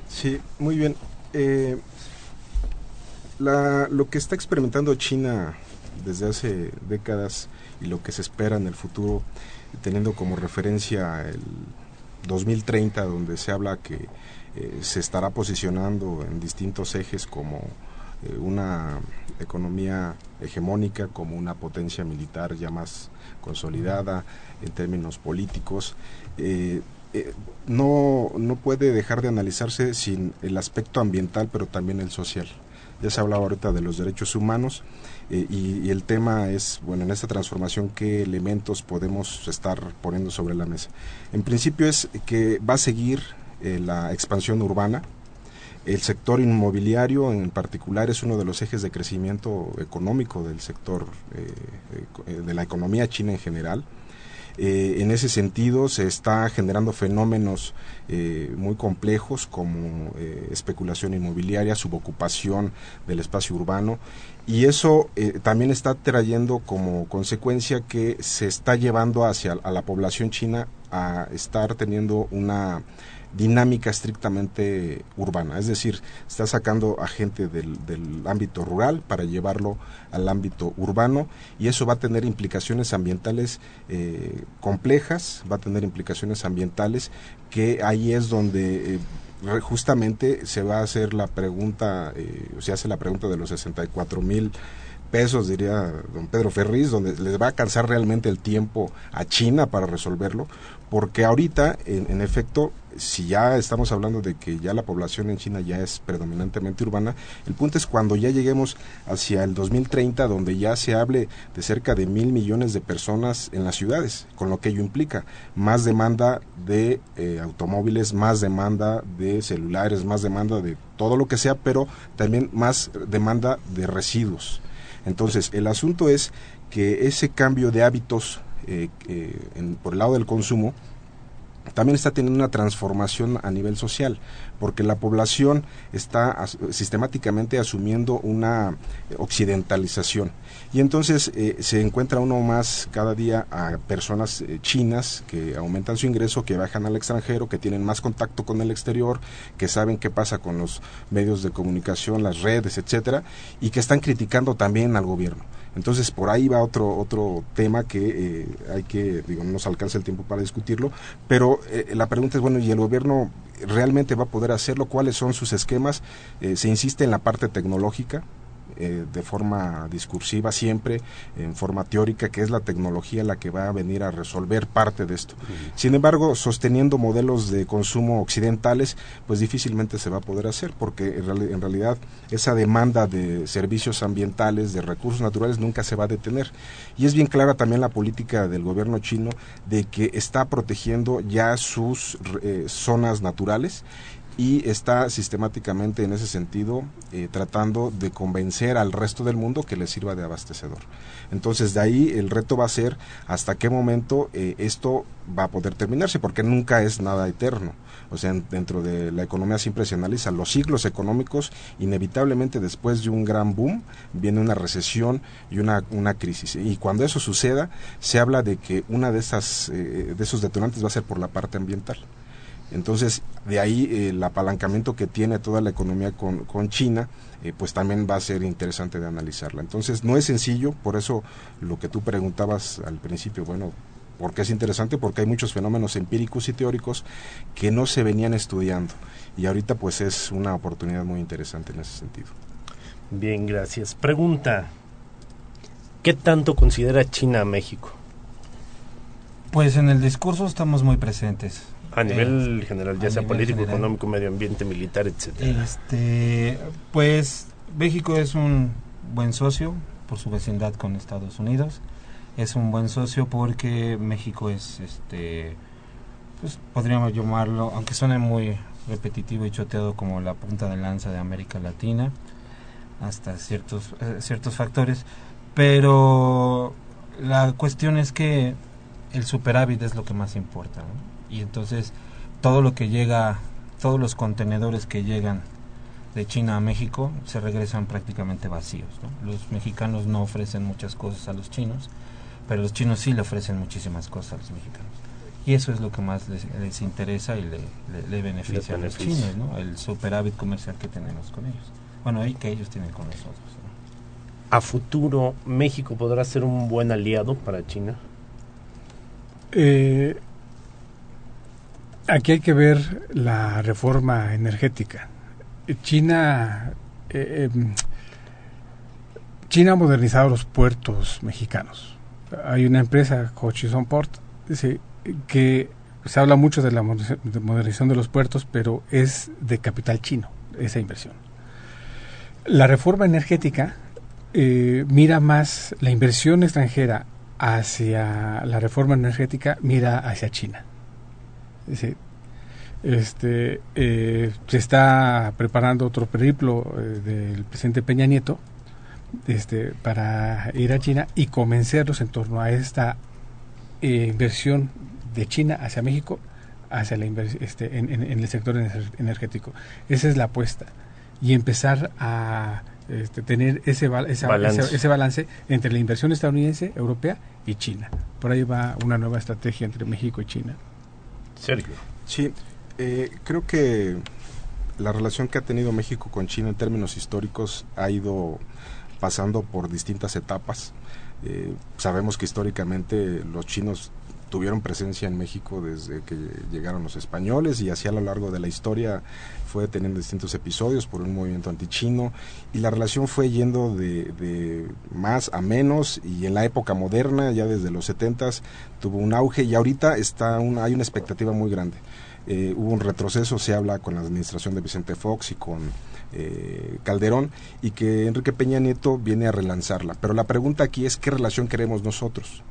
S11: Sí, muy bien. Eh, la, lo que está experimentando China desde hace décadas y lo que se espera en el futuro, teniendo como referencia el 2030, donde se habla que eh, se estará posicionando en distintos ejes como eh, una economía hegemónica, como una potencia militar ya más consolidada en términos políticos. Eh, eh, no, no puede dejar de analizarse sin el aspecto ambiental, pero también el social. Ya se hablaba ahorita de los derechos humanos eh, y, el tema es, bueno, en esta transformación, qué elementos podemos estar poniendo sobre la mesa. En principio es que va a seguir la expansión urbana, el sector inmobiliario en particular es uno de los ejes de crecimiento económico del sector eh, de la economía china en general. Eh, en ese sentido se está generando fenómenos eh, muy complejos como eh, especulación inmobiliaria, subocupación del espacio urbano y eso eh, también está trayendo como consecuencia que se está llevando hacia a la población china a estar teniendo una dinámica estrictamente urbana, es decir, está sacando a gente del, del, ámbito rural para llevarlo al ámbito urbano y eso va a tener implicaciones ambientales eh, complejas, va a tener implicaciones ambientales que ahí es donde eh, justamente se va a hacer la pregunta, eh, se hace la pregunta de los 64 mil pesos, diría don Pedro Ferriz, donde les va a alcanzar realmente el tiempo a China para resolverlo, porque ahorita, en, efecto, si ya estamos hablando de que ya la población en China ya es predominantemente urbana, el punto es cuando ya lleguemos hacia el 2030, donde ya se hable de cerca de mil millones de personas en las ciudades, con lo que ello implica más demanda de eh, automóviles, más demanda de celulares, más demanda de todo lo que sea, pero también más demanda de residuos. Entonces, el asunto es que ese cambio de hábitos eh, eh, por el lado del consumo también está teniendo una transformación a nivel social, porque la población está as sistemáticamente asumiendo una occidentalización. Y entonces eh, se encuentra uno más cada día a personas eh, chinas que aumentan su ingreso, que bajan al extranjero, que tienen más contacto con el exterior, que saben qué pasa con los medios de comunicación, las redes, etcétera, y que están criticando también al gobierno. Entonces por ahí va otro otro tema que eh, hay que digo no nos alcanza el tiempo para discutirlo, pero eh, la pregunta es bueno y el gobierno realmente va a poder hacerlo, cuáles son sus esquemas, se insiste en la parte tecnológica, eh, de forma discursiva siempre, en forma teórica, que es la tecnología la que va a venir a resolver parte de esto. Sin embargo, sosteniendo modelos de consumo occidentales, pues difícilmente se va a poder hacer, porque en, reali- en realidad esa demanda de servicios ambientales, de recursos naturales, nunca se va a detener. Y es bien clara también la política del gobierno chino de que está protegiendo ya sus eh, zonas naturales y está sistemáticamente en ese sentido eh, tratando de convencer al resto del mundo que le sirva de abastecedor. Entonces de ahí el reto va a ser hasta qué momento eh, esto va a poder terminarse, porque nunca es nada eterno. O sea, en- dentro de la economía siempre se analiza los ciclos económicos, inevitablemente después de un gran boom viene una recesión y una, una crisis. Y cuando eso suceda, se habla de que una de esas eh, de esos detonantes va a ser por la parte ambiental. Entonces, de ahí eh, el apalancamiento que tiene toda la economía con, con China, eh, pues también va a ser interesante de analizarla. Entonces, no es sencillo, por eso lo que tú preguntabas al principio, bueno, ¿por qué es interesante? Porque hay muchos fenómenos empíricos y teóricos que no se venían estudiando. Y ahorita, pues, es una oportunidad muy interesante en ese sentido.
S10: Bien, gracias. Pregunta, ¿qué tanto considera China a México?
S13: Pues en el discurso estamos muy presentes.
S10: A nivel
S13: Eh,
S10: general, ya sea
S13: nivel
S10: político,
S13: general.
S10: económico, medio ambiente, militar, etcétera.
S13: Este, pues México es un buen socio por su vecindad con Estados Unidos. Es un buen socio porque México es, este, pues podríamos llamarlo, aunque suene muy repetitivo y choteado como la punta de lanza de América Latina, hasta ciertos eh, ciertos factores, pero la cuestión es que el superávit es lo que más importa, ¿no? y entonces todo lo que llega, todos los contenedores que llegan de China a México se regresan prácticamente vacíos. ¿no? Los mexicanos no ofrecen muchas cosas a los chinos, pero los chinos sí le ofrecen muchísimas cosas a los mexicanos. Y eso es lo que más les, les interesa y le, le- le beneficia a los chinos, ¿no? el superávit comercial que tenemos con ellos. Bueno, y que ellos tienen con nosotros. ¿no?
S10: ¿A futuro México podrá ser un buen aliado para China?
S12: Eh, aquí hay que ver la reforma energética. China, eh, em, China ha modernizado los puertos mexicanos. Hay una empresa, Hutchison Port, que se habla mucho de la moderniza- de modernización de los puertos, pero es de capital chino esa inversión. La reforma energética eh, mira más la inversión extranjera hacia la reforma energética, mira hacia China. Este, eh, se está preparando otro periplo eh, del presidente Peña Nieto este, para ir a China y convencerlos en torno a esta eh, inversión de China hacia México hacia la este, en, el sector ener- energético. Esa es la apuesta. Y empezar a este, tener ese, esa-
S10: Balance.
S12: ese, ese balance entre la inversión estadounidense, europea y China. Por ahí va una nueva estrategia entre México y China.
S10: Sergio.
S11: Sí, eh, creo que la relación que ha tenido México con China en términos históricos ha ido pasando por distintas etapas. Eh, sabemos que históricamente los chinos tuvieron presencia en México desde que llegaron los españoles y así a lo largo de la historia fue teniendo distintos episodios por un movimiento antichino y la relación fue yendo de, de más a menos y en la época moderna ya desde los 70 tuvo un auge y ahorita está una, hay una expectativa muy grande. Eh, hubo un retroceso, se habla con la administración de Vicente Fox y con eh, Calderón y que Enrique Peña Nieto viene a relanzarla. Pero la pregunta aquí es qué relación queremos nosotros.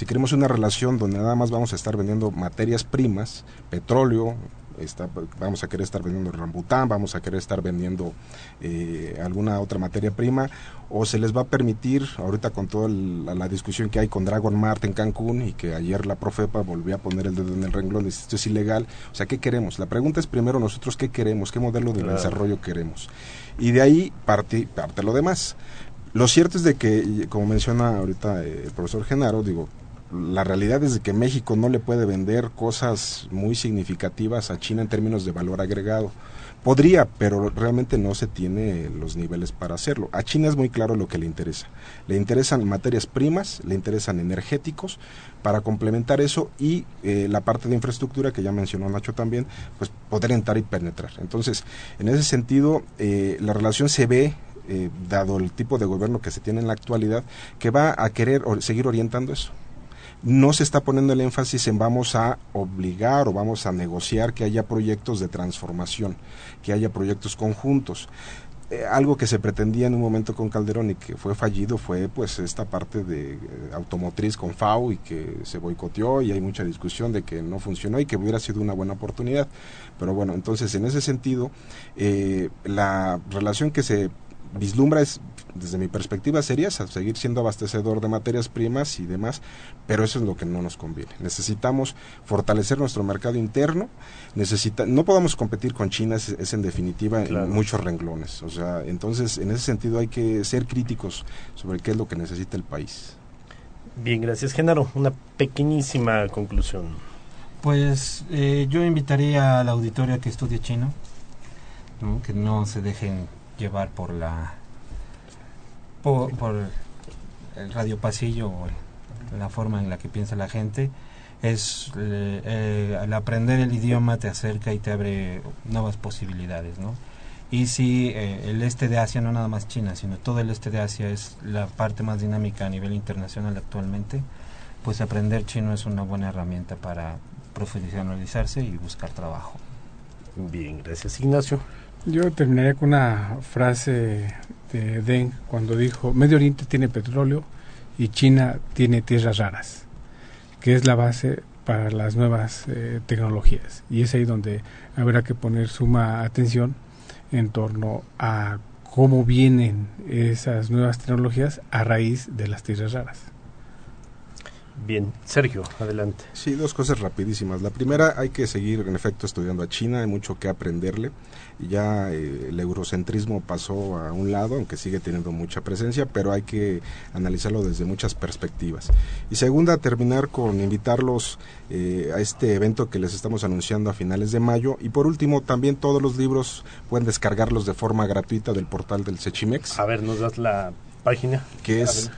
S11: Si queremos una relación donde nada más vamos a estar vendiendo materias primas, petróleo, está- vamos a querer estar vendiendo rambután, vamos a querer estar vendiendo eh, alguna otra materia prima, o se les va a permitir, ahorita con toda la, la discusión que hay con Dragon Mart en Cancún y que ayer la Profepa volvió a poner el dedo en el renglón, dice esto es ilegal, o sea, ¿qué queremos? La pregunta es primero nosotros qué queremos, qué modelo de
S10: Claro.
S11: desarrollo queremos. Y de ahí parte, parte lo demás. Lo cierto es de que, como menciona ahorita eh, el profesor Genaro, digo, la realidad es que México no le puede vender cosas muy significativas a China en términos de valor agregado. Podría, pero realmente no se tiene los niveles para hacerlo. A China es muy claro lo que le interesa. Le interesan materias primas, le interesan energéticos, para complementar eso y eh, la parte de infraestructura que ya mencionó Nacho también, pues poder entrar y penetrar. Entonces, en ese sentido, eh, la relación se ve eh, dado el tipo de gobierno que se tiene en la actualidad, que va a querer seguir orientando eso no se está poniendo el énfasis en vamos a obligar o vamos a negociar que haya proyectos de transformación, que haya proyectos conjuntos. Eh, algo que se pretendía en un momento con Calderón y que fue fallido fue pues esta parte de eh, automotriz con FAO y que se boicoteó y hay mucha discusión de que no funcionó y que hubiera sido una buena oportunidad. Pero bueno, entonces en ese sentido, eh, la relación que se vislumbra es, desde mi perspectiva, sería esa, seguir siendo abastecedor de materias primas y demás, pero eso es lo que no nos conviene. Necesitamos fortalecer nuestro mercado interno, necesita, no podemos competir con China, es, en definitiva en muchos renglones. O sea, entonces, en ese sentido hay que ser críticos sobre qué es lo que necesita el país.
S10: Bien, gracias, Genaro. Una pequeñísima conclusión.
S13: Pues eh, yo invitaría al auditorio a que estudie chino, que no se dejen llevar por la por, el radio pasillo o la forma en la que piensa la gente es eh, eh, al aprender el idioma te acerca y te abre nuevas posibilidades no y si eh, el este de Asia no nada más China sino todo el este de Asia es la parte más dinámica a nivel internacional actualmente pues aprender chino es una buena herramienta para profesionalizarse y buscar trabajo.
S10: Bien gracias Ignacio.
S12: Yo terminaría con una frase de Deng cuando dijo, Medio Oriente tiene petróleo y China tiene tierras raras, que es la base para las nuevas eh, tecnologías. Y es ahí donde habrá que poner suma atención en torno a cómo vienen esas nuevas tecnologías a raíz de las tierras raras.
S10: Bien, Sergio, adelante.
S11: Sí, dos cosas rapidísimas. La primera, hay que seguir en efecto estudiando a China, hay mucho que aprenderle. Ya eh, el eurocentrismo pasó a un lado, aunque sigue teniendo mucha presencia, pero hay que analizarlo desde muchas perspectivas. Y segunda, terminar con invitarlos eh, a este evento que les estamos anunciando a finales de mayo. Y por último, también todos los libros pueden descargarlos de forma gratuita del portal del Sechimex.
S10: A ver, nos das la página.
S11: Que es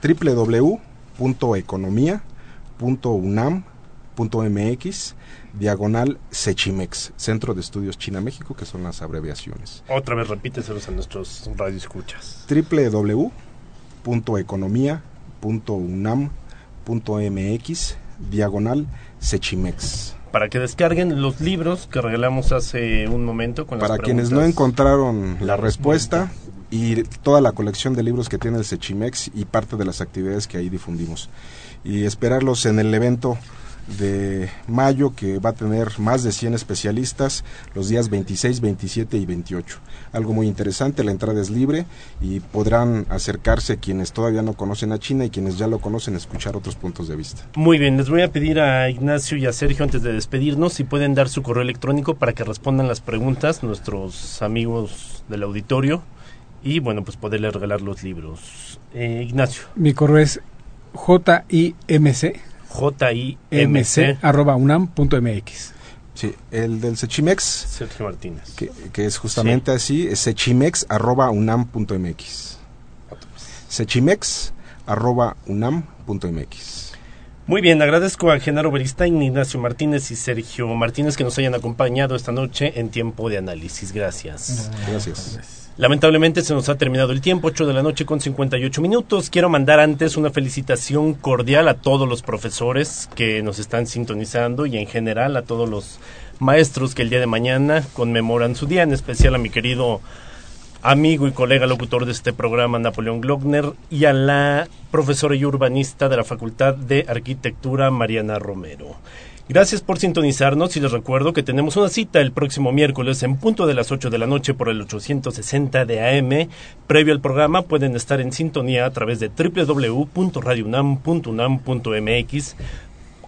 S11: www .unam.mx diagonal Sechimex, Centro de Estudios China México, que son las abreviaciones.
S10: Otra vez repíteselos a nuestros radioescuchas.
S11: www.economía.unam.mx diagonal Sechimex.
S10: Para que descarguen los libros que regalamos hace un momento. Con
S11: Para quienes no encontraron la respuesta, y toda la colección de libros que tiene el Sechimex y parte de las actividades que ahí difundimos. Y esperarlos en el evento de mayo que va a tener más de 100 especialistas los días 26, 27 y 28. Algo muy interesante, la entrada es libre y podrán acercarse quienes todavía no conocen a China y quienes ya lo conocen escuchar otros puntos de vista.
S10: Muy bien, les voy a pedir a Ignacio y a Sergio antes de despedirnos si pueden dar su correo electrónico para que respondan las preguntas nuestros amigos del auditorio y bueno, pues poderle regalar los libros. Eh, Ignacio.
S12: Mi correo es jimc
S10: jimc
S12: arroba unam.mx.
S11: Sí, el del Sechimex.
S10: Sergio Martínez.
S11: Que, es justamente así, es sechimex arroba unam.mx. Sechimex arroba unam.mx.
S10: Muy bien, agradezco a Genaro Beristain, Ignacio Martínez y Sergio Martínez que nos hayan acompañado esta noche en tiempo de análisis. Gracias.
S11: Gracias.
S10: Lamentablemente se nos ha terminado el tiempo, 8 de la noche con 58 minutos. Quiero mandar antes una felicitación cordial a todos los profesores que nos están sintonizando y en general a todos los maestros que el día de mañana conmemoran su día, en especial a mi querido amigo y colega locutor de este programa, Napoleón Glockner, y a la profesora y urbanista de la Facultad de Arquitectura, Mariana Romero. Gracias por sintonizarnos y les recuerdo que tenemos una cita el próximo miércoles en punto de las 8 de la noche por el 860 de AM. Previo al programa pueden estar en sintonía a través de www.radiounam.unam.mx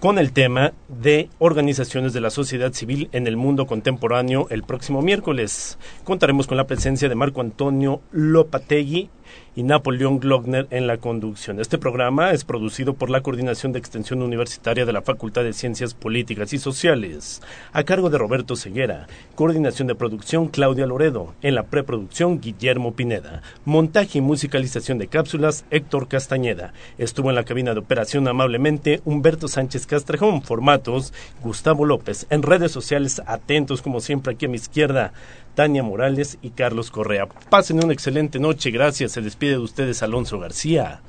S10: con el tema de organizaciones de la sociedad civil en el mundo contemporáneo el próximo miércoles. Contaremos con la presencia de Marco Antonio Lopategui y Napoleón Glockner en la conducción. Este programa es producido por la Coordinación de Extensión Universitaria de la Facultad de Ciencias Políticas y Sociales, a cargo de Roberto Ceguera. Coordinación de producción Claudia Loredo. En la preproducción Guillermo Pineda. Montaje y musicalización de cápsulas Héctor Castañeda. Estuvo en la cabina de operación amablemente Humberto Sánchez Castrejón. Formatos Gustavo López. En redes sociales atentos como siempre aquí a mi izquierda Tania Morales y Carlos Correa. Pasen una excelente noche, gracias. Se despide de ustedes Alonso García.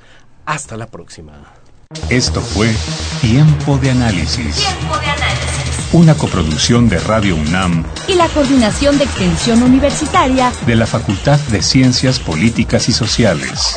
S10: Hasta la próxima.
S1: Esto fue Tiempo de Análisis.
S6: Tiempo de análisis.
S1: Una coproducción de Radio UNAM
S5: Y la Coordinación de Extensión Universitaria
S1: de la Facultad de Ciencias Políticas y Sociales.